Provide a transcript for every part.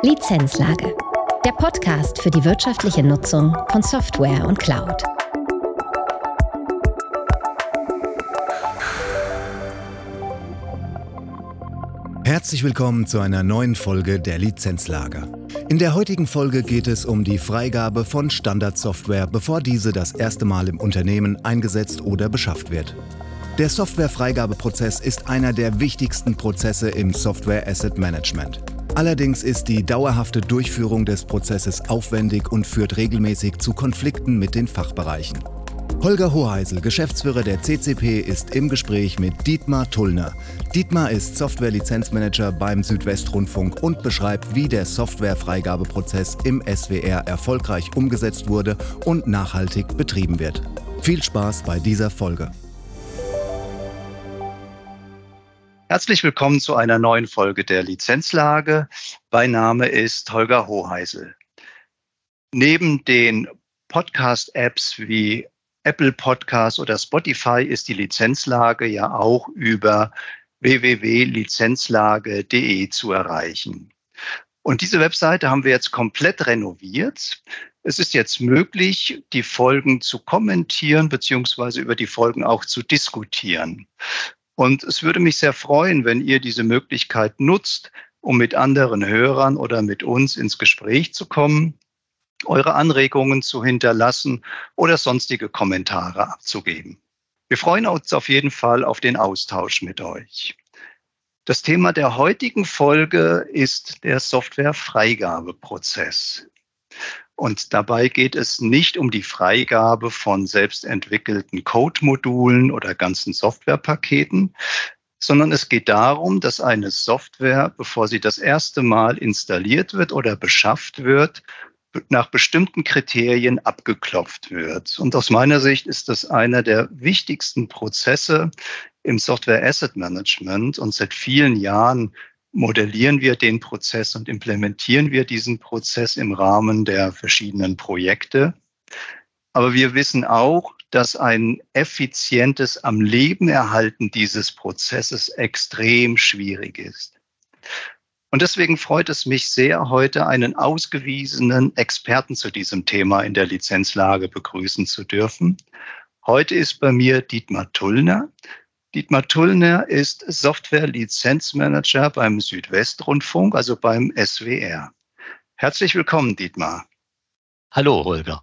Lizenzlage. Der Podcast für die wirtschaftliche Nutzung von Software und Cloud. Herzlich willkommen zu einer neuen Folge der Lizenzlage. In der heutigen Folge geht es um die Freigabe von Standardsoftware, bevor diese das erste Mal im Unternehmen eingesetzt oder beschafft wird. Der Softwarefreigabeprozess ist einer der wichtigsten Prozesse im Software Asset Management. Allerdings ist die dauerhafte Durchführung des Prozesses aufwendig und führt regelmäßig zu Konflikten mit den Fachbereichen. Holger Hoheisel, Geschäftsführer der CCP, ist im Gespräch mit Dietmar Tullner. Dietmar ist Software-Lizenzmanager beim Südwestrundfunk und beschreibt, wie der Softwarefreigabeprozess im SWR erfolgreich umgesetzt wurde und nachhaltig betrieben wird. Viel Spaß bei dieser Folge. Herzlich willkommen zu einer neuen Folge der Lizenzlage. Mein Name ist Holger Hoheisel. Neben den Podcast-Apps wie Apple Podcast oder Spotify ist die Lizenzlage ja auch über www.lizenzlage.de zu erreichen. Und diese Webseite haben wir jetzt komplett renoviert. Es ist jetzt möglich, die Folgen zu kommentieren beziehungsweise über die Folgen auch zu diskutieren. Und es würde mich sehr freuen, wenn ihr diese Möglichkeit nutzt, um mit anderen Hörern oder mit uns ins Gespräch zu kommen, eure Anregungen zu hinterlassen oder sonstige Kommentare abzugeben. Wir freuen uns auf jeden Fall auf den Austausch mit euch. Das Thema der heutigen Folge ist der Softwarefreigabeprozess. Und dabei geht es nicht um die Freigabe von selbstentwickelten Code-Modulen oder ganzen Softwarepaketen, sondern es geht darum, dass eine Software, bevor sie das erste Mal installiert wird oder beschafft wird, nach bestimmten Kriterien abgeklopft wird. Und aus meiner Sicht ist das einer der wichtigsten Prozesse im Software Asset Management. Und seit vielen Jahren modellieren wir den Prozess und implementieren wir diesen Prozess im Rahmen der verschiedenen Projekte. Aber wir wissen auch, dass ein effizientes am Leben erhalten dieses Prozesses extrem schwierig ist. Und deswegen freut es mich sehr, heute einen ausgewiesenen Experten zu diesem Thema in der Lizenzlage begrüßen zu dürfen. Heute ist bei mir Dietmar Tullner. Dietmar Tullner ist Software-Lizenzmanager beim Südwestrundfunk, also beim SWR. Herzlich willkommen, Dietmar. Hallo, Holger.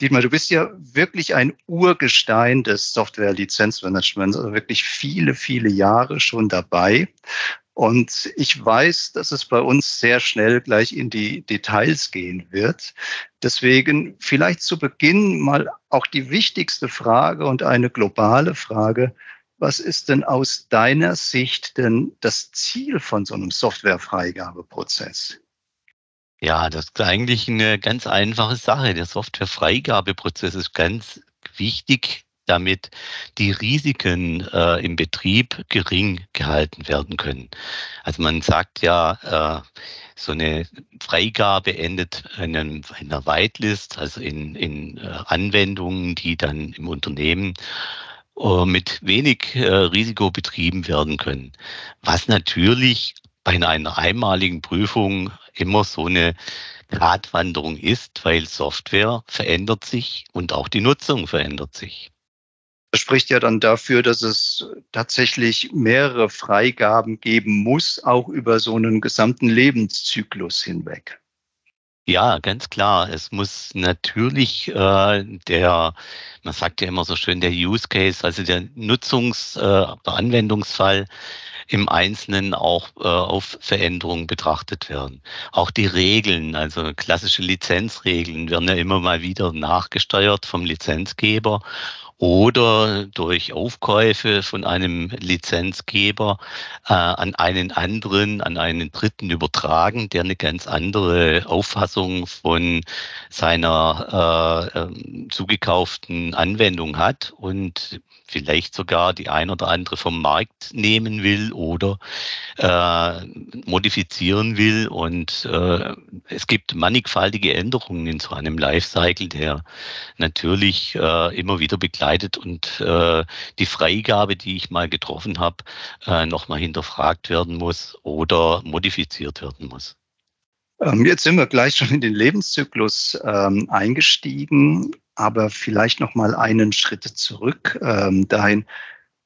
Dietmar, du bist ja wirklich ein Urgestein des Software-Lizenzmanagements, also wirklich viele, viele Jahre schon dabei. Und ich weiß, dass es bei uns sehr schnell gleich in die Details gehen wird. Deswegen vielleicht zu Beginn mal auch die wichtigste Frage und eine globale Frage. Was ist denn aus deiner Sicht denn das Ziel von so einem Softwarefreigabeprozess? Ja, das ist eigentlich eine ganz einfache Sache. Der Softwarefreigabeprozess ist ganz wichtig, damit die Risiken äh, im Betrieb gering gehalten werden können. Also man sagt ja, äh, so eine Freigabe endet in, einer Whitelist, also in, in äh, Anwendungen, die dann im Unternehmen mit wenig äh, Risiko betrieben werden können. Was natürlich bei einer einmaligen Prüfung immer so eine Gratwanderung ist, weil Software verändert sich und auch die Nutzung verändert sich. Das spricht ja dann dafür, dass es tatsächlich mehrere Freigaben geben muss, auch über so einen gesamten Lebenszyklus hinweg. Ja, ganz klar. Es muss natürlich äh, der, man sagt ja immer so schön, der Use Case, also der Nutzungs-, äh, der Anwendungsfall im Einzelnen auch äh, auf Veränderungen betrachtet werden. Auch die Regeln, also klassische Lizenzregeln, werden ja immer mal wieder nachgesteuert vom Lizenzgeber oder durch Aufkäufe von einem Lizenzgeber äh, an einen anderen, an einen Dritten übertragen, der eine ganz andere Auffassung von seiner äh, äh, zugekauften Anwendung hat und vielleicht sogar die ein oder andere vom Markt nehmen will oder äh, modifizieren will. Und äh, es gibt mannigfaltige Änderungen in so einem Lifecycle, der natürlich äh, immer wieder begleitet und äh, die Freigabe, die ich mal getroffen habe, äh, nochmal hinterfragt werden muss oder modifiziert werden muss. Ähm, jetzt sind wir gleich schon in den Lebenszyklus ähm, eingestiegen, aber vielleicht noch mal einen Schritt zurück ähm, dahin.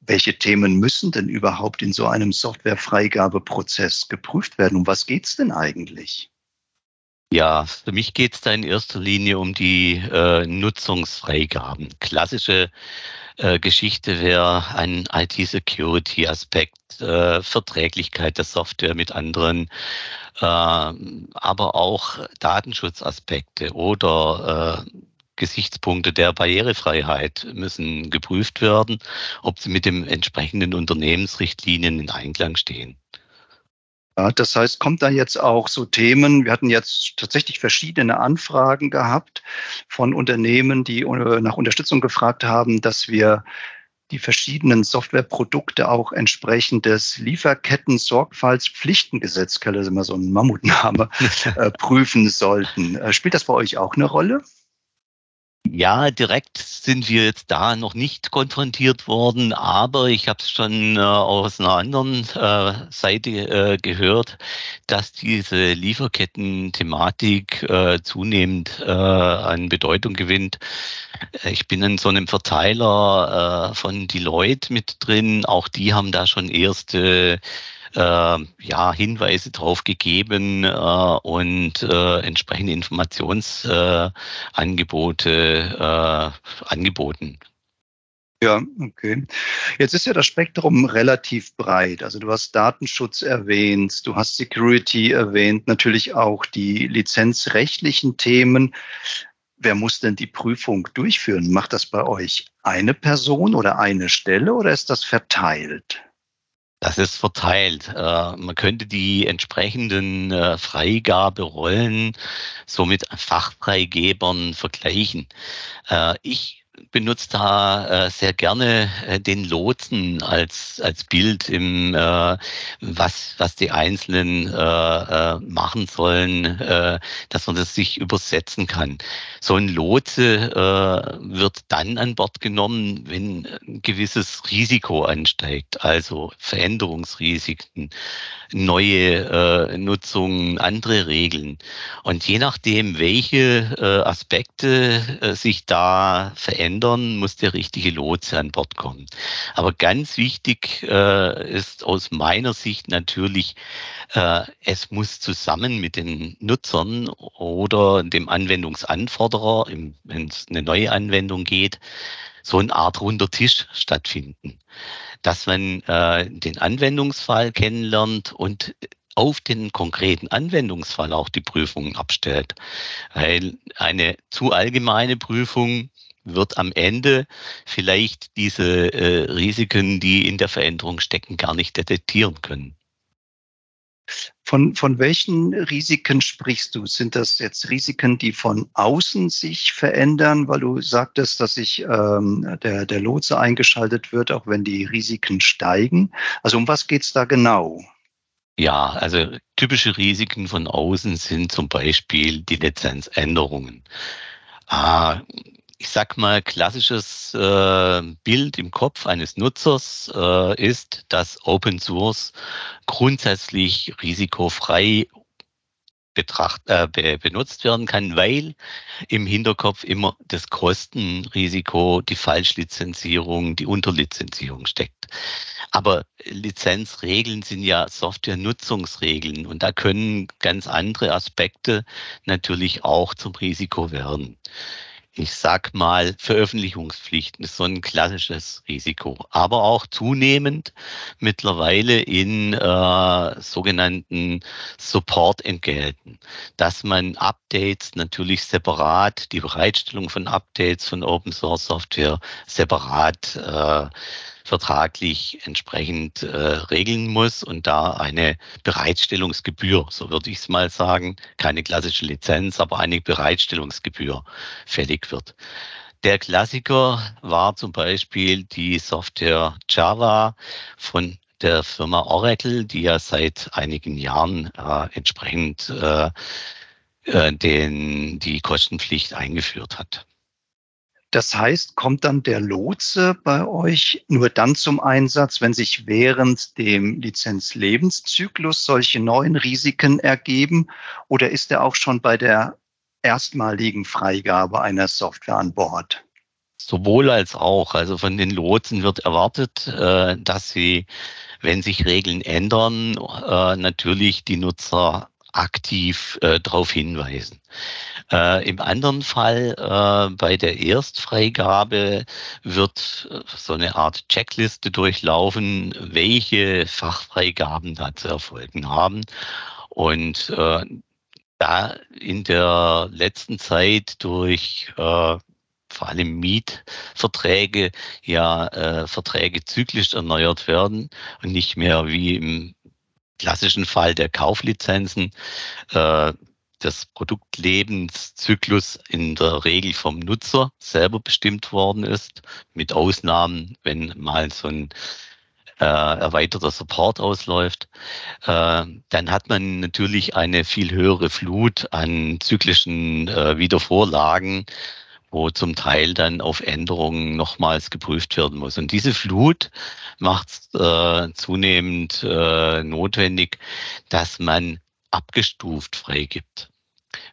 Welche Themen müssen denn überhaupt in so einem Softwarefreigabeprozess geprüft werden? Um was geht es denn eigentlich? Ja, für mich geht es da in erster Linie um die äh, Nutzungsfreigaben. Klassische äh, Geschichte wäre ein IT-Security-Aspekt, äh, Verträglichkeit der Software mit anderen, äh, aber auch Datenschutzaspekte oder äh, Gesichtspunkte der Barrierefreiheit müssen geprüft werden, ob sie mit den entsprechenden Unternehmensrichtlinien in Einklang stehen. Ja, das heißt, kommt da jetzt auch so Themen, wir hatten jetzt tatsächlich verschiedene Anfragen gehabt von Unternehmen, die äh, nach Unterstützung gefragt haben, dass wir die verschiedenen Softwareprodukte auch entsprechend des Lieferketten-Sorgfaltspflichtengesetz, das ist immer so ein Mammutname, äh, prüfen sollten. Äh, spielt das bei euch auch eine Rolle? Ja, direkt sind wir jetzt da noch nicht konfrontiert worden, aber ich habe es schon äh, aus einer anderen äh, Seite äh, gehört, dass diese Lieferketten-Thematik äh, zunehmend äh, an Bedeutung gewinnt. Ich bin in so einem Verteiler äh, von Deloitte mit drin. Auch die haben da schon erste ja, Hinweise drauf gegeben äh, und äh, entsprechende Informationsangebote äh, angeboten. Ja, okay. Jetzt ist ja das Spektrum relativ breit. Also du hast Datenschutz erwähnt, du hast Security erwähnt, natürlich auch die lizenzrechtlichen Themen. Wer muss denn die Prüfung durchführen? Macht das bei euch eine Person oder eine Stelle oder ist das verteilt? Das ist verteilt. Äh, man könnte die entsprechenden äh, Freigaberollen so mit Fachfreigebern vergleichen. Äh, ich benutze da äh, sehr gerne äh, den Lotsen als, als Bild im, äh, was, was die Einzelnen äh, äh, machen sollen, äh, dass man das sich übersetzen kann. So ein Lotse äh, wird dann an Bord genommen, wenn ein gewisses Risiko ansteigt, also Veränderungsrisiken, neue äh, Nutzungen, andere Regeln. Und je nachdem, welche äh, Aspekte äh, sich da verändern, muss der richtige Lotse an Bord kommen. Aber ganz wichtig äh, ist aus meiner Sicht natürlich, äh, es muss zusammen mit den Nutzern oder dem Anwendungsanforderer, wenn es eine neue Anwendung geht, so eine Art runder Tisch stattfinden dass man äh, den Anwendungsfall kennenlernt und auf den konkreten Anwendungsfall auch die Prüfungen abstellt. Weil eine zu allgemeine Prüfung wird am Ende vielleicht diese äh, Risiken, die in der Veränderung stecken, gar nicht detektieren können. Von, von welchen Risiken sprichst du? Sind das jetzt Risiken, die von außen sich verändern, weil du sagtest, dass sich ähm, der, der Lotse eingeschaltet wird, auch wenn die Risiken steigen? Also um was geht es da genau? Ja, also typische Risiken von außen sind zum Beispiel die Lizenzänderungen. Ah, ich sag mal, klassisches äh, Bild im Kopf eines Nutzers äh, ist, dass Open Source grundsätzlich risikofrei betracht, äh, be, benutzt werden kann, weil im Hinterkopf immer das Kostenrisiko, die Falschlizenzierung, die Unterlizenzierung steckt. Aber Lizenzregeln sind ja Softwarenutzungsregeln und da können ganz andere Aspekte natürlich auch zum Risiko werden ich sag mal, Veröffentlichungspflichten ist so ein klassisches Risiko. Aber auch zunehmend mittlerweile in äh, sogenannten Support-Entgelten, dass man Updates natürlich separat, die Bereitstellung von Updates von Open Source Software separat äh, vertraglich entsprechend äh, regeln muss und da eine Bereitstellungsgebühr, so würde ich es mal sagen, keine klassische Lizenz, aber eine Bereitstellungsgebühr fällig wird. Der Klassiker war zum Beispiel die Software Java von der Firma Oracle, die ja seit einigen Jahren äh, entsprechend äh, äh den, die Kostenpflicht eingeführt hat. Das heißt, kommt dann der Lotse bei euch nur dann zum Einsatz, wenn sich während dem Lizenzlebenszyklus solche neuen Risiken ergeben? Oder ist er auch schon bei der erstmaligen Freigabe einer Software an Bord? Sowohl als auch. Also von den Lotsen wird erwartet, äh, dass sie, wenn sich Regeln ändern, äh, natürlich die Nutzer aktiv äh, darauf hinweisen. Äh, Im anderen Fall, äh, bei der Erstfreigabe, wird äh, so eine Art Checkliste durchlaufen, welche Fachfreigaben da zu erfolgen haben. Und äh, da in der letzten Zeit durch äh, vor allem Mietverträge ja äh, Verträge zyklisch erneuert werden und nicht mehr wie im klassischen Fall der Kauflizenzen. Äh, das Produktlebenszyklus in der Regel vom Nutzer selber bestimmt worden ist, mit Ausnahmen, wenn mal so ein äh, erweiterter Support ausläuft, äh, dann hat man natürlich eine viel höhere Flut an zyklischen äh, Wiedervorlagen, wo zum Teil dann auf Änderungen nochmals geprüft werden muss. Und diese Flut macht es äh, zunehmend äh, notwendig, dass man abgestuft freigibt.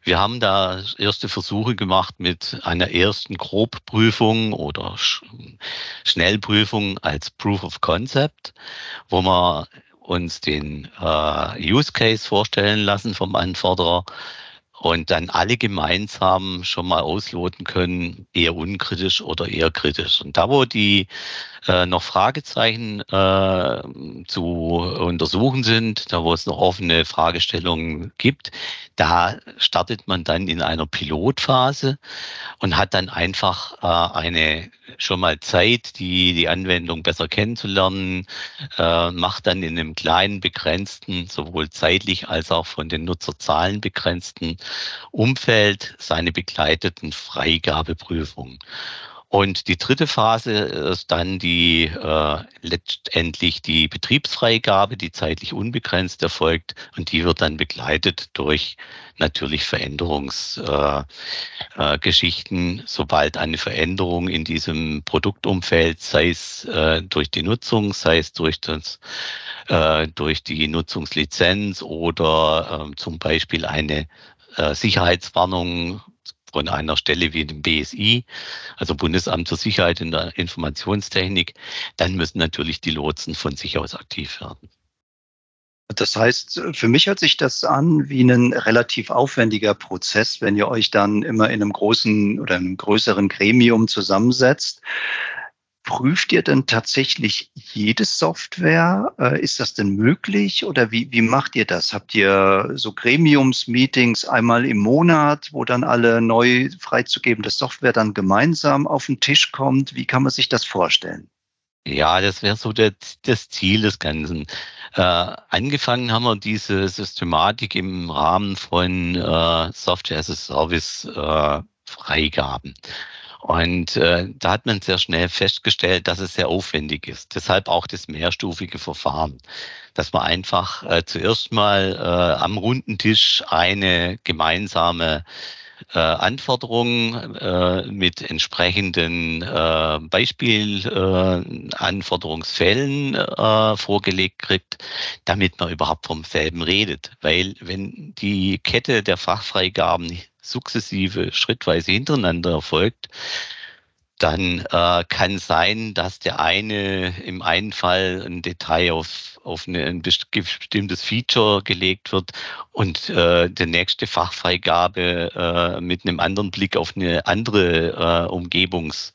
Wir haben da erste Versuche gemacht mit einer ersten Grobprüfung oder Schnellprüfung als Proof of Concept, wo wir uns den äh, Use Case vorstellen lassen vom Anforderer, und dann alle gemeinsam schon mal ausloten können, eher unkritisch oder eher kritisch. Und da, wo die äh, noch Fragezeichen äh, zu untersuchen sind, da wo es noch offene Fragestellungen gibt, da startet man dann in einer Pilotphase und hat dann einfach äh, eine schon mal Zeit, die, die Anwendung besser kennenzulernen, äh, macht dann in einem kleinen, begrenzten, sowohl zeitlich als auch von den Nutzerzahlen begrenzten Umfeld seine begleiteten Freigabeprüfungen. Und die dritte Phase ist dann die äh, letztendlich die Betriebsfreigabe, die zeitlich unbegrenzt erfolgt. Und die wird dann begleitet durch natürlich Veränderungsgeschichten, äh, äh, sobald eine Veränderung in diesem Produktumfeld, sei es äh, durch die Nutzung, sei es durch das äh, durch die Nutzungslizenz oder äh, zum Beispiel eine äh, Sicherheitswarnung von einer Stelle wie dem BSI, also Bundesamt für Sicherheit in der Informationstechnik, dann müssen natürlich die Lotsen von sich aus aktiv werden. Das heißt, für mich hört sich das an wie ein relativ aufwendiger Prozess, wenn ihr euch dann immer in einem großen oder einem größeren Gremium zusammensetzt. Prüft ihr denn tatsächlich jede Software? Äh, ist das denn möglich oder wie, wie macht ihr das? Habt ihr so Gremiumsmeetings einmal im Monat, wo dann alle neu freizugebende Software dann gemeinsam auf den Tisch kommt? Wie kann man sich das vorstellen? Ja, das wäre so der, das Ziel des Ganzen. Äh, angefangen haben wir diese Systematik im Rahmen von äh, Software as a Service äh, Freigaben. Und äh, da hat man sehr schnell festgestellt, dass es sehr aufwendig ist. Deshalb auch das mehrstufige Verfahren, dass man einfach äh, zuerst mal äh, am runden Tisch eine gemeinsame äh, Anforderungen äh, mit entsprechenden äh, Beispielanforderungsfällen äh, vorgelegt kriegt, damit man überhaupt vom selben redet. Weil wenn die Kette der Fachfreigaben sukzessive, schrittweise hintereinander erfolgt, dann äh, kann sein, dass der eine im einen Fall ein Detail auf, auf eine, ein bestimmtes Feature gelegt wird und äh, der nächste Fachfreigabe äh, mit einem anderen Blick auf eine andere äh, Umgebungs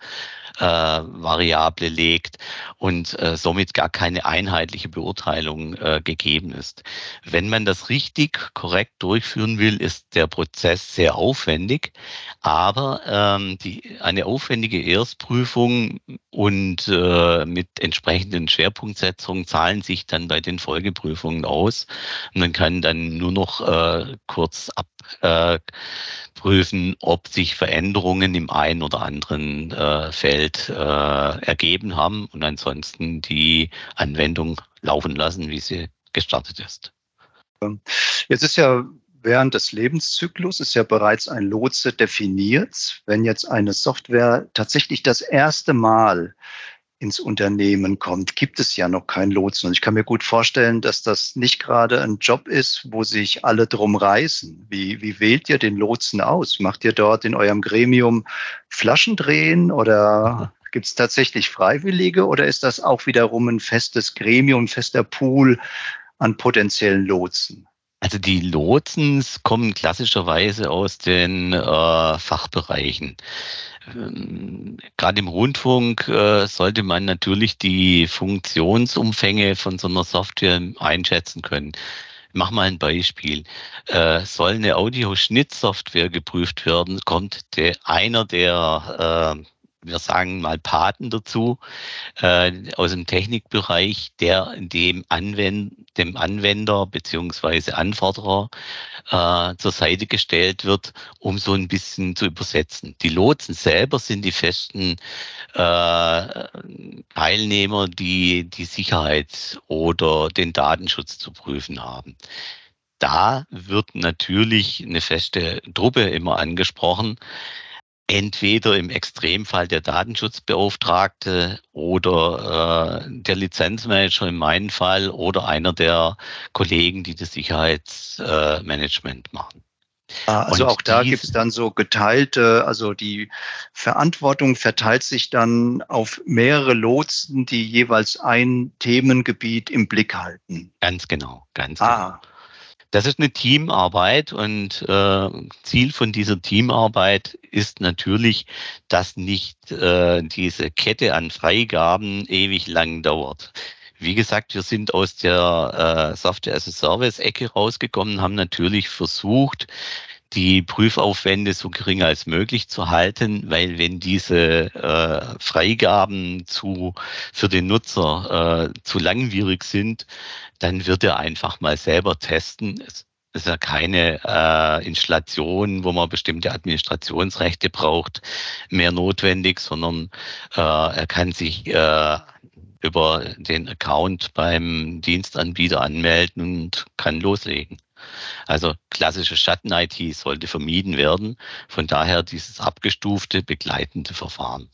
äh, Variable legt und äh, somit gar keine einheitliche Beurteilung äh, gegeben ist. Wenn man das richtig, korrekt durchführen will, ist der Prozess sehr aufwendig, aber ähm, die, eine aufwendige Erstprüfung und äh, mit entsprechenden Schwerpunktsetzungen zahlen sich dann bei den Folgeprüfungen aus. Man kann dann nur noch äh, kurz ab äh, ob sich Veränderungen im einen oder anderen äh, Feld äh, ergeben haben und ansonsten die Anwendung laufen lassen, wie sie gestartet ist. Jetzt ist ja während des Lebenszyklus ist ja bereits ein Lotse definiert. Wenn jetzt eine Software tatsächlich das erste Mal ins Unternehmen kommt, gibt es ja noch keinen Lotsen. Und ich kann mir gut vorstellen, dass das nicht gerade ein Job ist, wo sich alle drum reißen. Wie, wie wählt ihr den Lotsen aus? Macht ihr dort in eurem Gremium Flaschen drehen oder gibt es tatsächlich Freiwillige oder ist das auch wiederum ein festes Gremium, ein fester Pool an potenziellen Lotsen? Also die Lotsens kommen klassischerweise aus den äh, Fachbereichen. Ähm, Gerade im Rundfunk äh, sollte man natürlich die Funktionsumfänge von so einer Software einschätzen können. Ich mach mal ein Beispiel. Äh, soll eine Audioschnittsoftware geprüft werden, kommt der, einer der äh, wir sagen mal Paten dazu, äh, aus dem Technikbereich, der dem, Anwend dem Anwender beziehungsweise Anforderer äh, zur Seite gestellt wird, um so ein bisschen zu übersetzen. Die Lotsen selber sind die festen äh, Teilnehmer, die die Sicherheit oder den Datenschutz zu prüfen haben da wird natürlich eine feste Truppe immer angesprochen, entweder im Extremfall der Datenschutzbeauftragte oder äh, der Lizenzmanager in meinem Fall oder einer der Kollegen, die das Sicherheitsmanagement äh, machen. Ah, also Und auch da gibt es dann so geteilte, also die Verantwortung verteilt sich dann auf mehrere Lotsen, die jeweils ein Themengebiet im Blick halten. Ganz genau, ganz ah. genau. Das ist eine Teamarbeit und äh, Ziel von dieser Teamarbeit ist natürlich, dass nicht äh, diese Kette an Freigaben ewig lang dauert. Wie gesagt, wir sind aus der äh, Software as a Service Ecke rausgekommen, haben natürlich versucht, die Prüfaufwände so gering als möglich zu halten, weil wenn diese äh, Freigaben zu, für den Nutzer äh, zu langwierig sind, dann wird er einfach mal selber testen. Es ist ja keine äh, Installation, wo man bestimmte Administrationsrechte braucht, mehr notwendig, sondern äh, er kann sich äh, über den Account beim Dienstanbieter anmelden und kann loslegen. Also klassische Schatten-IT sollte vermieden werden. Von daher dieses abgestufte begleitende Verfahren.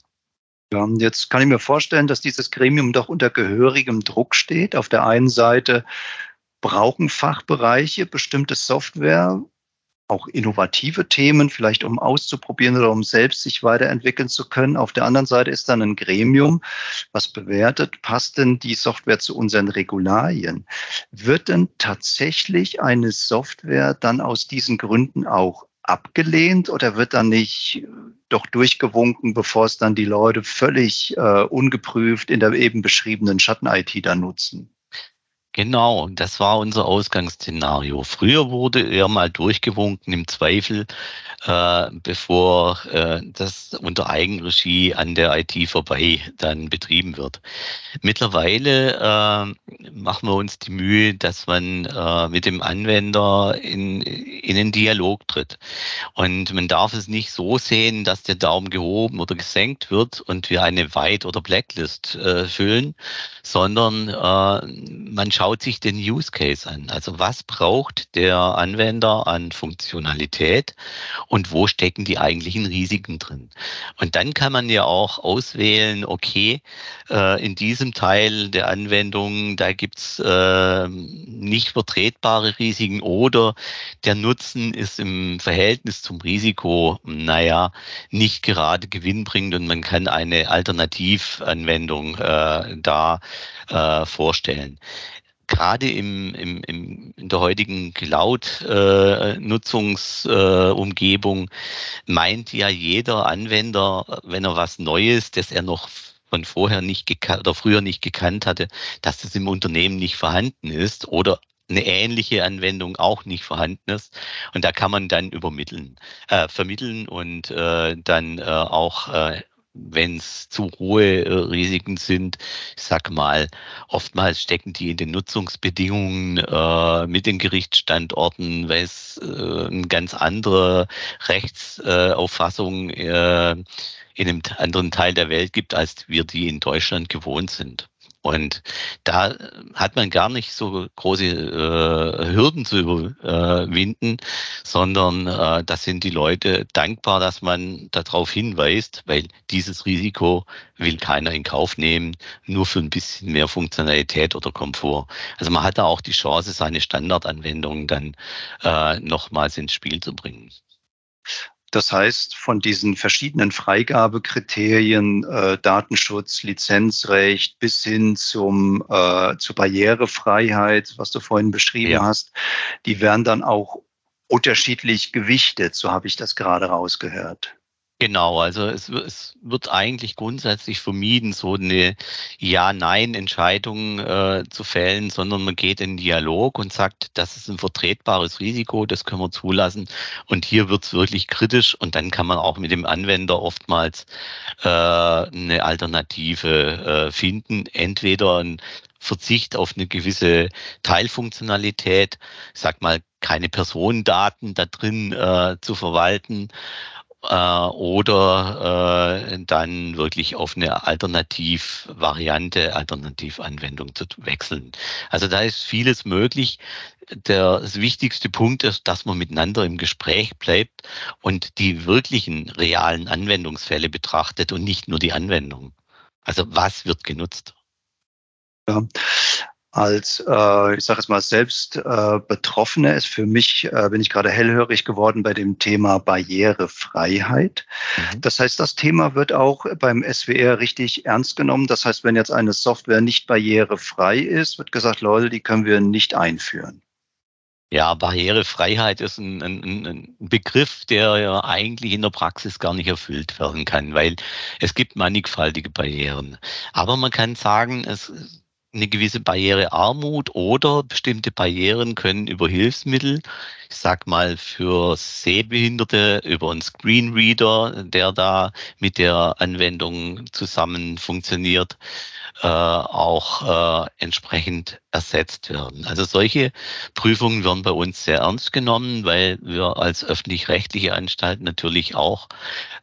Ja, jetzt kann ich mir vorstellen, dass dieses Gremium doch unter gehörigem Druck steht. Auf der einen Seite brauchen Fachbereiche bestimmte Software, auch innovative Themen, vielleicht um auszuprobieren oder um selbst sich weiterentwickeln zu können. Auf der anderen Seite ist dann ein Gremium, was bewertet, passt denn die Software zu unseren Regularien? Wird denn tatsächlich eine Software dann aus diesen Gründen auch abgelehnt oder wird dann nicht doch durchgewunken, bevor es dann die Leute völlig äh, ungeprüft in der eben beschriebenen Schatten-IT dann nutzen? Genau, das war unser Ausgangsszenario. Früher wurde er mal durchgewunken im Zweifel, äh, bevor äh, das unter Eigenregie an der IT vorbei dann betrieben wird. Mittlerweile äh, machen wir uns die Mühe, dass man äh, mit dem Anwender in, in einen Dialog tritt. Und man darf es nicht so sehen, dass der Daumen gehoben oder gesenkt wird und wir eine White- oder Blacklist äh, füllen, sondern äh, man schaut schaut sich den Use Case an. Also was braucht der Anwender an Funktionalität und wo stecken die eigentlichen Risiken drin? Und dann kann man ja auch auswählen, okay, äh, in diesem Teil der Anwendung, da gibt's äh, nicht vertretbare Risiken oder der Nutzen ist im Verhältnis zum Risiko, naja, nicht gerade gewinnbringend und man kann eine Alternativanwendung äh, da äh, vorstellen gerade im, im, im, in der heutigen Cloud-Nutzungsumgebung meint ja jeder Anwender, wenn er was Neues, das er noch von vorher nicht gekannt oder früher nicht gekannt hatte, dass das im Unternehmen nicht vorhanden ist oder eine ähnliche Anwendung auch nicht vorhanden ist. Und da kann man dann übermitteln, äh, vermitteln und äh, dann äh, auch äh, wenn es zu hohe äh, Risiken sind, ich sag mal, oftmals stecken die in den Nutzungsbedingungen äh, mit den Gerichtsstandorten, weil es äh, eine ganz andere Rechtsauffassung äh, in einem anderen Teil der Welt gibt, als wir die in Deutschland gewohnt sind. Und da hat man gar nicht so große äh, Hürden zu überwinden, sondern äh, da sind die Leute dankbar, dass man darauf hinweist, weil dieses Risiko will keiner in Kauf nehmen, nur für ein bisschen mehr Funktionalität oder Komfort. Also man hat da auch die Chance, seine Standardanwendungen dann äh, nochmals ins Spiel zu bringen. Das heißt, von diesen verschiedenen Freigabekriterien, äh, Datenschutz, Lizenzrecht bis hin zum, äh, zur Barrierefreiheit, was du vorhin beschrieben ja. hast, die werden dann auch unterschiedlich gewichtet, so habe ich das gerade rausgehört. Genau, also es, es, wird eigentlich grundsätzlich vermieden, so eine Ja-Nein-Entscheidung äh, zu fällen, sondern man geht in Dialog und sagt, das ist ein vertretbares Risiko, das können wir zulassen. Und hier wird es wirklich kritisch und dann kann man auch mit dem Anwender oftmals äh, eine Alternative äh, finden. Entweder ein Verzicht auf eine gewisse Teilfunktionalität, ich sag mal, keine Personendaten da drin äh, zu verwalten äh, oder äh, dann wirklich auf eine Alternativvariante, Alternativanwendung zu wechseln. Also da ist vieles möglich. Der, das wichtigste Punkt ist, dass man miteinander im Gespräch bleibt und die wirklichen realen Anwendungsfälle betrachtet und nicht nur die Anwendung. Also was wird genutzt? Ja als, äh, ich sage es mal, selbst äh, Betroffene ist für mich, äh, bin ich gerade hellhörig geworden bei dem Thema Barrierefreiheit. Mhm. Das heißt, das Thema wird auch beim SWR richtig ernst genommen. Das heißt, wenn jetzt eine Software nicht barrierefrei ist, wird gesagt, Leute, die können wir nicht einführen. Ja, Barrierefreiheit ist ein, ein, ein, Begriff, der ja eigentlich in der Praxis gar nicht erfüllt werden kann, weil es gibt mannigfaltige Barrieren. Aber man kann sagen, es eine gewisse Barrierearmut oder bestimmte Barrieren können über Hilfsmittel, ich sag mal für Sehbehinderte über einen Screenreader, der da mit der Anwendung zusammen funktioniert, äh, auch äh, entsprechend ersetzt werden. Also solche Prüfungen werden bei uns sehr ernst genommen, weil wir als öffentlich-rechtliche Anstalt natürlich auch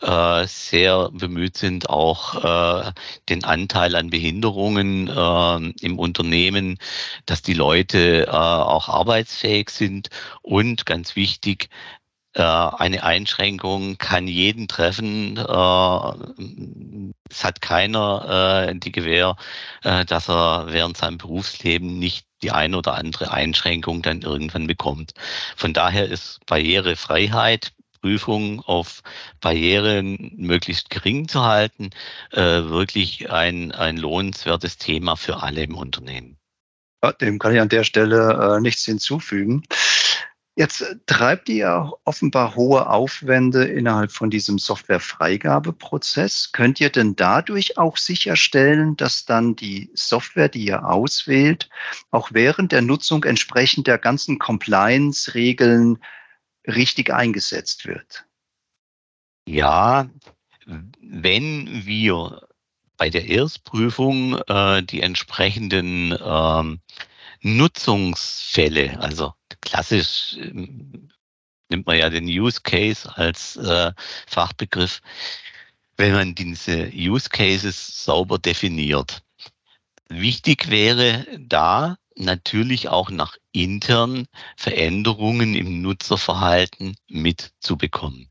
äh, sehr bemüht sind, auch äh, den Anteil an Behinderungen äh, im Unternehmen, dass die Leute äh, auch arbeitsfähig sind und ganz wichtig, äh, eine Einschränkung kann jeden treffen. Äh, es hat keiner äh, die Gewähr, dass er während seinem Berufsleben nicht die eine oder andere Einschränkung dann irgendwann bekommt. Von daher ist Barrierefreiheit, Prüfung auf Barrieren möglichst gering zu halten, wirklich ein, ein lohnenswertes Thema für alle im Unternehmen. Ja, dem kann ich an der Stelle nichts hinzufügen. Jetzt treibt ihr offenbar hohe Aufwände innerhalb von diesem Softwarefreigabeprozess. Könnt ihr denn dadurch auch sicherstellen, dass dann die Software, die ihr auswählt, auch während der Nutzung entsprechend der ganzen Compliance-Regeln richtig eingesetzt wird? Ja, wenn wir bei der Erstprüfung äh, die entsprechenden ähm, Nutzungsfälle, also klassisch ähm, nimmt man ja den Use Case als äh, Fachbegriff, wenn man diese Use Cases sauber definiert. Wichtig wäre da natürlich auch nach intern Veränderungen im Nutzerverhalten mitzubekommen.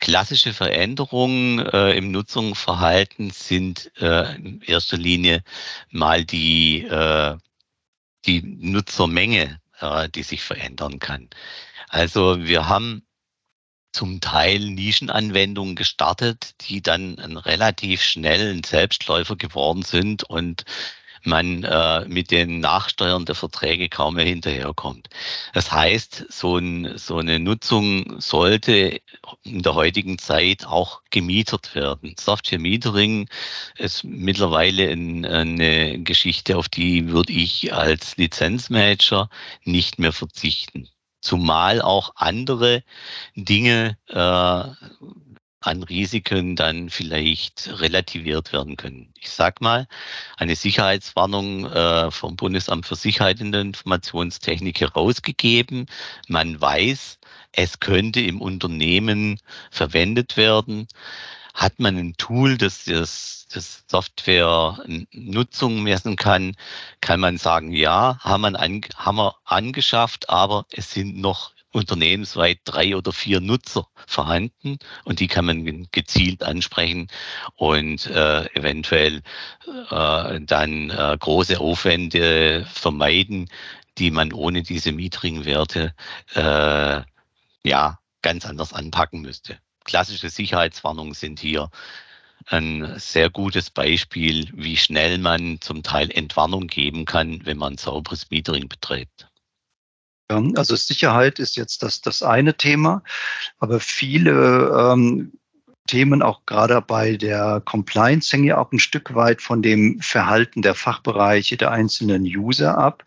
Klassische Veränderungen äh, im Nutzungsverhalten sind äh, in erster Linie mal die, äh, die Nutzermenge äh, die sich verändern kann. Also wir haben zum Teil Nischenanwendungen gestartet, die dann relativ schnell ein Selbstläufer geworden sind und man äh, mit den Nachsteuern der Verträge kaum mehr hinterherkommt. Das heißt, so, ein, so eine Nutzung sollte in der heutigen Zeit auch gemietet werden. Software Metering ist mittlerweile in, eine Geschichte, auf die würde ich als Lizenzmanager nicht mehr verzichten zumal auch andere Dinge äh, an Risiken dann vielleicht relativiert werden können. Ich sag mal, eine Sicherheitswarnung äh, vom Bundesamt für Sicherheit in der Informationstechnik herausgegeben. Man weiß, es könnte im Unternehmen verwendet werden. hat man ein Tool, das das, das Software-Nutzung messen kann, kann man sagen, ja, haben, an, haben wir angeschafft, aber es sind noch unternehmensweit drei oder vier Nutzer vorhanden und die kann man gezielt ansprechen und äh, eventuell äh, dann äh, große Aufwände vermeiden, die man ohne diese niedrigen Werte äh, ja ganz anders anpacken müsste. Klassische Sicherheitswarnungen sind hier ein sehr gutes Beispiel, wie schnell man zum Teil Entwarnung geben kann, wenn man sauberes Metering betreibt. Also Sicherheit ist jetzt das, das eine Thema, aber viele ähm, Themen, auch gerade bei der Compliance, hängen ja auch ein Stück weit von dem Verhalten der Fachbereiche der einzelnen User ab.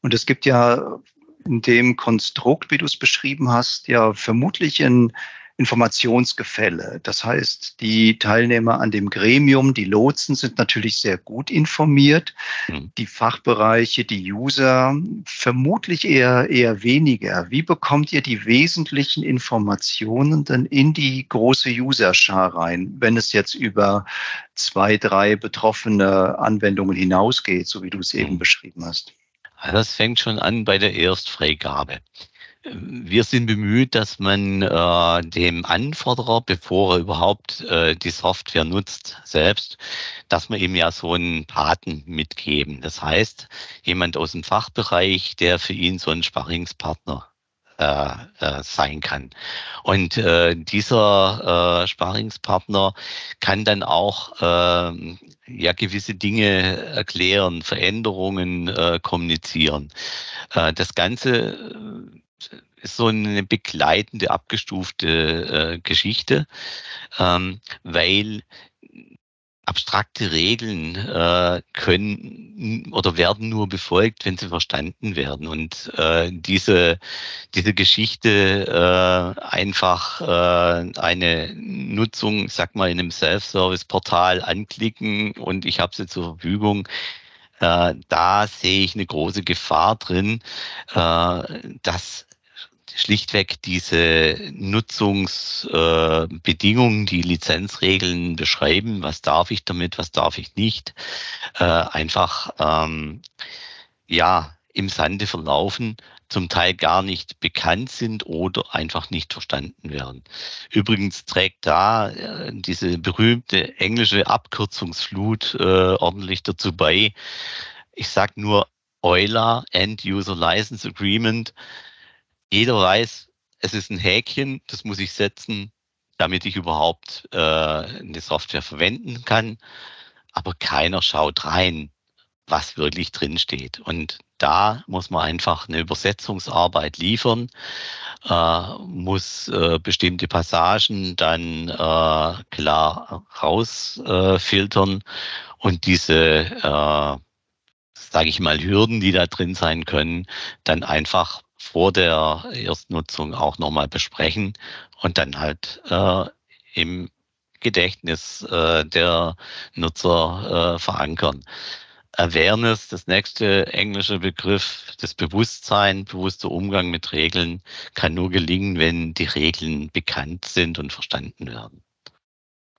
Und es gibt ja in dem Konstrukt, wie du es beschrieben hast, ja vermutlich ein Informationsgefälle. Das heißt, die Teilnehmer an dem Gremium, die Lotsen sind natürlich sehr gut informiert. Mhm. Die Fachbereiche, die User vermutlich eher, eher weniger. Wie bekommt ihr die wesentlichen Informationen denn in die große Userschar rein, wenn es jetzt über zwei, drei betroffene Anwendungen hinausgeht, so wie du es eben mhm. beschrieben hast? Das fängt schon an bei der Erstfreigabe. Wir sind bemüht, dass man äh, dem Anforderer, bevor er überhaupt äh, die Software nutzt, selbst, dass wir ihm ja so einen Paten mitgeben. Das heißt, jemand aus dem Fachbereich, der für ihn so ein Sparringspartner äh, äh, sein kann. Und äh, dieser äh, Sparingspartner kann dann auch äh, ja gewisse Dinge erklären, Veränderungen äh, kommunizieren. Äh, das Ganze ist so eine begleitende, abgestufte äh, Geschichte, ähm, weil abstrakte Regeln äh, können oder werden nur befolgt, wenn sie verstanden werden. Und äh, diese, diese Geschichte äh, einfach äh, eine Nutzung, sag mal, in einem Self-Service-Portal anklicken und ich habe sie zur Verfügung, äh, da sehe ich eine große Gefahr drin, äh, dass schlichtweg diese Nutzungsbedingungen, die Lizenzregeln beschreiben, was darf ich damit, was darf ich nicht, äh, einfach ähm, ja im Sande verlaufen, zum Teil gar nicht bekannt sind oder einfach nicht verstanden werden. Übrigens trägt da äh, diese berühmte englische Abkürzungsflut äh, ordentlich dazu bei. Ich sage nur Euler End User License Agreement jeder weiß, es ist ein Häkchen, das muss ich setzen, damit ich überhaupt äh, eine Software verwenden kann. Aber keiner schaut rein, was wirklich drin steht. Und da muss man einfach eine Übersetzungsarbeit liefern, äh, muss äh, bestimmte Passagen dann äh, klar rausfiltern und diese, äh, sage ich mal, Hürden, die da drin sein können, dann einfach vor der Erstnutzung auch nochmal besprechen und dann halt äh, im Gedächtnis äh, der Nutzer äh, verankern. Awareness, das nächste englische Begriff, das Bewusstsein, bewusster Umgang mit Regeln kann nur gelingen, wenn die Regeln bekannt sind und verstanden werden.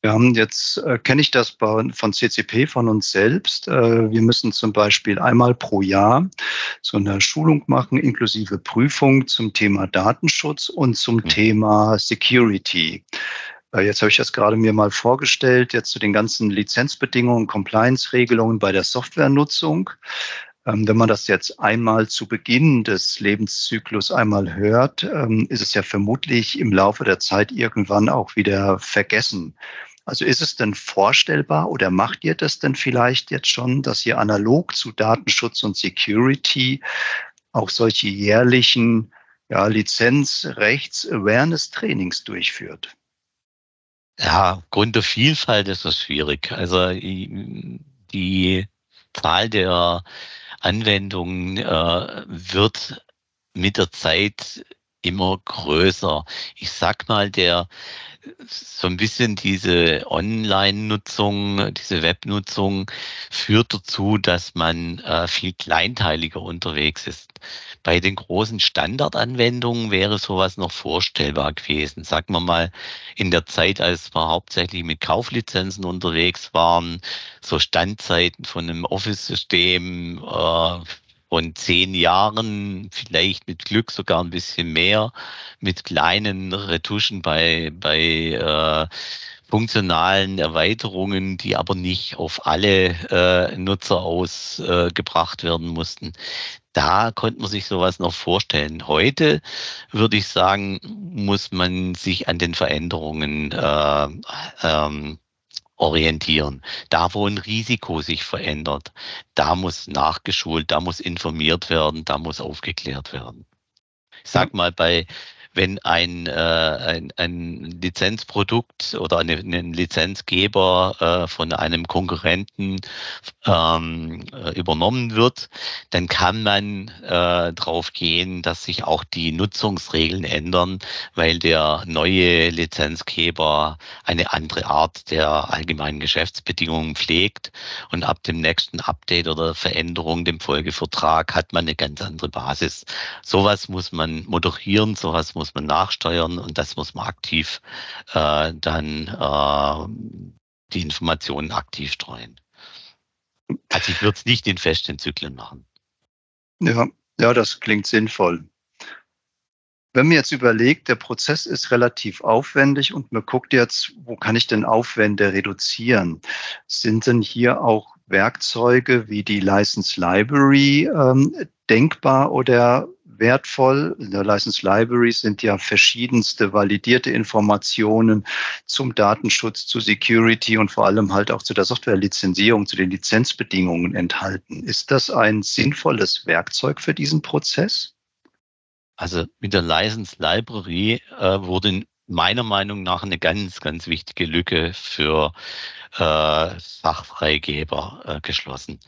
Wir haben jetzt, äh, kenne ich das bei, von CCP von uns selbst. Äh, wir müssen zum Beispiel einmal pro Jahr so eine Schulung machen, inklusive Prüfung zum Thema Datenschutz und zum mhm. Thema Security. Äh, jetzt habe ich das gerade mir mal vorgestellt, jetzt zu den ganzen Lizenzbedingungen, Compliance-Regelungen bei der Softwarenutzung. Ähm, wenn man das jetzt einmal zu Beginn des Lebenszyklus einmal hört, ähm, ist es ja vermutlich im Laufe der Zeit irgendwann auch wieder vergessen. Also ist es denn vorstellbar oder macht ihr das denn vielleicht jetzt schon, dass ihr analog zu Datenschutz und Security auch solche jährlichen ja, Lizenz-Rechts-Awareness-Trainings durchführt? Ja, aufgrund der Vielfalt ist das schwierig. Also die Zahl der Anwendungen äh, wird mit der Zeit immer größer. Ich sag mal, der so ein bisschen diese Online-Nutzung, diese Web-Nutzung führt dazu, dass man äh, viel kleinteiliger unterwegs ist. Bei den großen Standardanwendungen wäre sowas noch vorstellbar gewesen. Sagen wir mal, in der Zeit, als wir hauptsächlich mit Kauflizenzen unterwegs waren, so Standzeiten von einem Office-System, äh, von zehn Jahren, vielleicht mit Glück sogar ein bisschen mehr, mit kleinen Retuschen bei, bei äh, funktionalen Erweiterungen, die aber nicht auf alle äh, Nutzer ausgebracht äh, werden mussten. Da konnte man sich sowas noch vorstellen. Heute würde ich sagen, muss man sich an den Veränderungen äh, ähm, orientieren. Da, wo ein Risiko sich verändert, da muss nachgeschult, da muss informiert werden, da muss aufgeklärt werden. Ich sag mal, bei wenn ein, äh, ein, ein Lizenzprodukt oder eine, ein Lizenzgeber äh, von einem Konkurrenten ähm, äh, übernommen wird, dann kann man äh, darauf gehen, dass sich auch die Nutzungsregeln ändern, weil der neue Lizenzgeber eine andere Art der allgemeinen Geschäftsbedingungen pflegt und ab dem nächsten Update oder Veränderung, dem Folgevertrag, hat man eine ganz andere Basis. Sowas muss man moderieren, sowas muss muss man nachsteuern und das muss man aktiv äh, dann äh, die Informationen aktiv streuen. Also ich würde es nicht in festen Zyklen machen. Ja, ja, das klingt sinnvoll. Wenn man jetzt überlegt, der Prozess ist relativ aufwendig und man guckt jetzt, wo kann ich denn Aufwände reduzieren? Sind denn hier auch Werkzeuge wie die License Library ähm, denkbar oder wertvoll. In der License Library sind ja verschiedenste validierte Informationen zum Datenschutz, zu Security und vor allem halt auch zu der Softwarelizenzierung, zu den Lizenzbedingungen enthalten. Ist das ein sinnvolles Werkzeug für diesen Prozess? Also mit der License Library äh, wurde meiner Meinung nach eine ganz, ganz wichtige Lücke für äh, Fachfreigeber äh, geschlossen.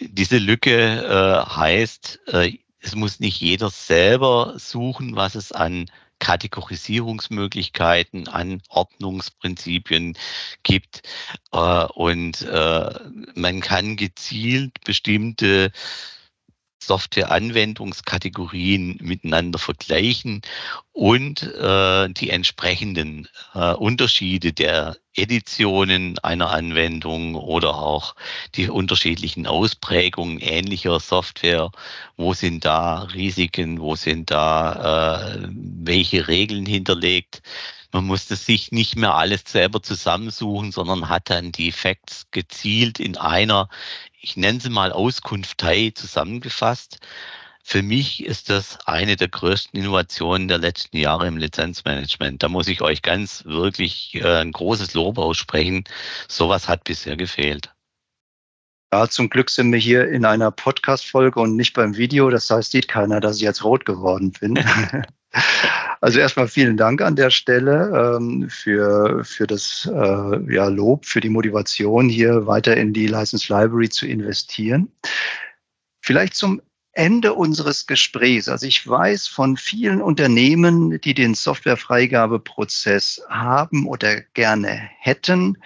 Diese Lücke äh, heißt, äh, es muss nicht jeder selber suchen, was es an Kategorisierungsmöglichkeiten, an Ordnungsprinzipien gibt. Äh, und äh, man kann gezielt bestimmte Software-Anwendungskategorien miteinander vergleichen und äh, die entsprechenden äh, Unterschiede der Editionen einer Anwendung oder auch die unterschiedlichen Ausprägungen ähnlicher Software. Wo sind da Risiken? Wo sind da äh, welche Regeln hinterlegt? Man musste sich nicht mehr alles selber zusammensuchen, sondern hat dann die Facts gezielt in einer, ich nenne sie mal Auskunftei zusammengefasst. Für mich ist das eine der größten Innovationen der letzten Jahre im Lizenzmanagement. Da muss ich euch ganz wirklich äh, ein großes Lob aussprechen. Sowas hat bisher gefehlt. Ja, zum Glück sind wir hier in einer Podcast-Folge und nicht beim Video. Das heißt, sieht keiner, dass ich jetzt rot geworden bin. Also erstmal vielen Dank an der Stelle ähm, für, für das äh, ja, Lob, für die Motivation, hier weiter in die License Library zu investieren. Vielleicht zum Ende unseres Gesprächs. Also ich weiß von vielen Unternehmen, die den Softwarefreigabeprozess haben oder gerne hätten,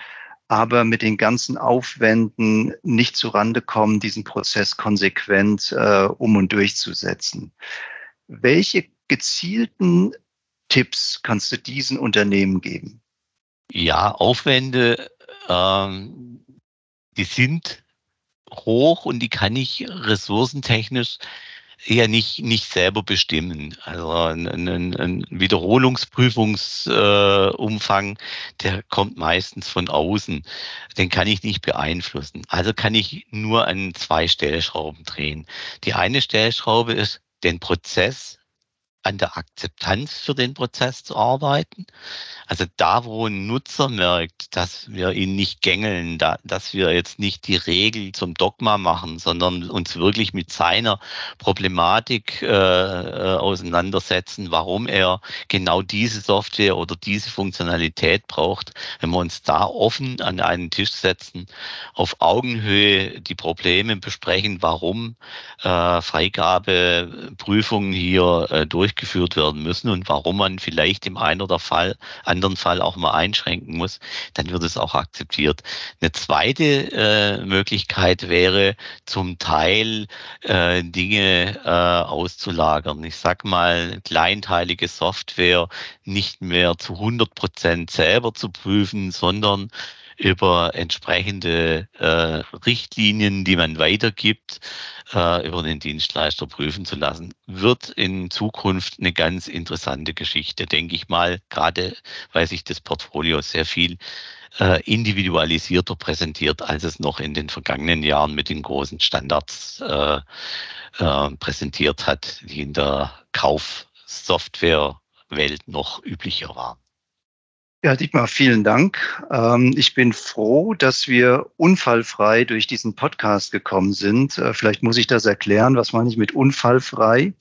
aber mit den ganzen Aufwänden nicht zurande kommen, diesen Prozess konsequent äh, um und durchzusetzen. Welche gezielten Tipps kannst du diesen Unternehmen geben? Ja, Aufwände, ähm, die sind hoch und die kann ich ressourcentechnisch eher nicht, nicht selber bestimmen. Also ein, ein, ein Wiederholungsprüfungsumfang, äh, der kommt meistens von außen. Den kann ich nicht beeinflussen. Also kann ich nur an zwei Stellschrauben drehen. Die eine Stellschraube ist, den Prozess an der Akzeptanz für den Prozess zu arbeiten. Also da, wo ein Nutzer merkt, dass wir ihn nicht gängeln, da, dass wir jetzt nicht die Regel zum Dogma machen, sondern uns wirklich mit seiner Problematik äh, äh auseinandersetzen, warum er genau diese Software oder diese Funktionalität braucht. Wenn wir uns da offen an einen Tisch setzen, auf Augenhöhe die Probleme besprechen, warum äh, Freigabeprüfungen hier äh, durch durchgeführt werden müssen und warum man vielleicht im einen oder Fall, anderen Fall auch mal einschränken muss, dann wird es auch akzeptiert. Eine zweite äh, Möglichkeit wäre zum Teil äh, Dinge äh, auszulagern. Ich sag mal, kleinteilige Software nicht mehr zu 100 Prozent selber zu prüfen, sondern über entsprechende äh, Richtlinien, die man weitergibt, äh, über den Dienstleister prüfen zu lassen, wird in Zukunft eine ganz interessante Geschichte, denke ich mal, gerade weil sich das Portfolio sehr viel äh, individualisierter präsentiert, als es noch in den vergangenen Jahren mit den großen Standards äh, äh, präsentiert hat, die in der Kaufsoftwarewelt noch üblicher waren. Ja, Dietmar, vielen Dank. Ähm, ich bin froh, dass wir unfallfrei durch diesen Podcast gekommen sind. Äh, vielleicht muss ich das erklären. Was meine ich mit unfallfrei?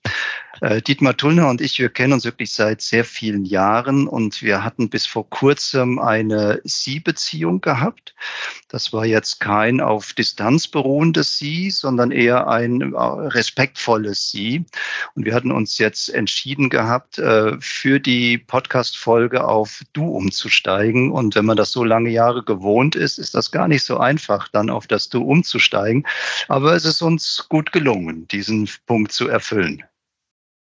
Äh, Dietmar Tullner und ich, wir kennen uns wirklich seit sehr vielen Jahren und wir hatten bis vor kurzem eine Sie-Beziehung gehabt. Das war jetzt kein auf Distanz beruhendes Sie, sondern eher ein äh, respektvolles Sie. Und wir hatten uns jetzt entschieden gehabt, äh, für die Podcast-Folge auf Du umzusteigen. Und wenn man das so lange Jahre gewohnt ist, ist das gar nicht so einfach, dann auf das Du umzusteigen. Aber es ist uns gut gelungen, diesen Punkt zu erfüllen.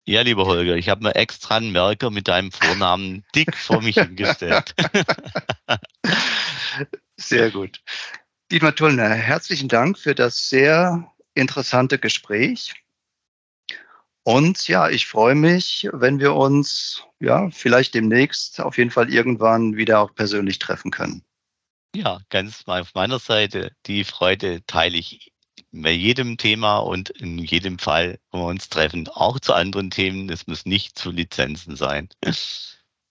Ja, lieber Holger, ich habe mir extra einen Merker mit deinem Vornamen dick vor mich hingestellt. Sehr gut. Dietmar Tullner, herzlichen Dank für das sehr interessante Gespräch. Und ja, ich freue mich, wenn wir uns ja vielleicht demnächst auf jeden Fall irgendwann wieder auch persönlich treffen können. Ja, ganz mal auf meiner Seite. Die Freude teile ich bei jedem Thema und in jedem Fall, wo wir uns treffen, auch zu anderen Themen. Es muss nicht zu Lizenzen sein.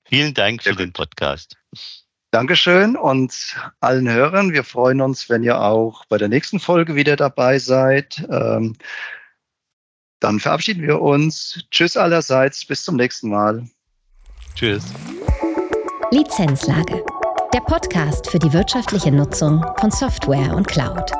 Vielen Dank für den Podcast. Dankeschön und allen Hörern. Wir freuen uns, wenn ihr auch bei der nächsten Folge wieder dabei seid. Ähm, dann verabschieden wir uns. Tschüss allerseits. Bis zum nächsten Mal. Tschüss. Lizenzlage. Der Podcast für die wirtschaftliche Nutzung von Software und Cloud.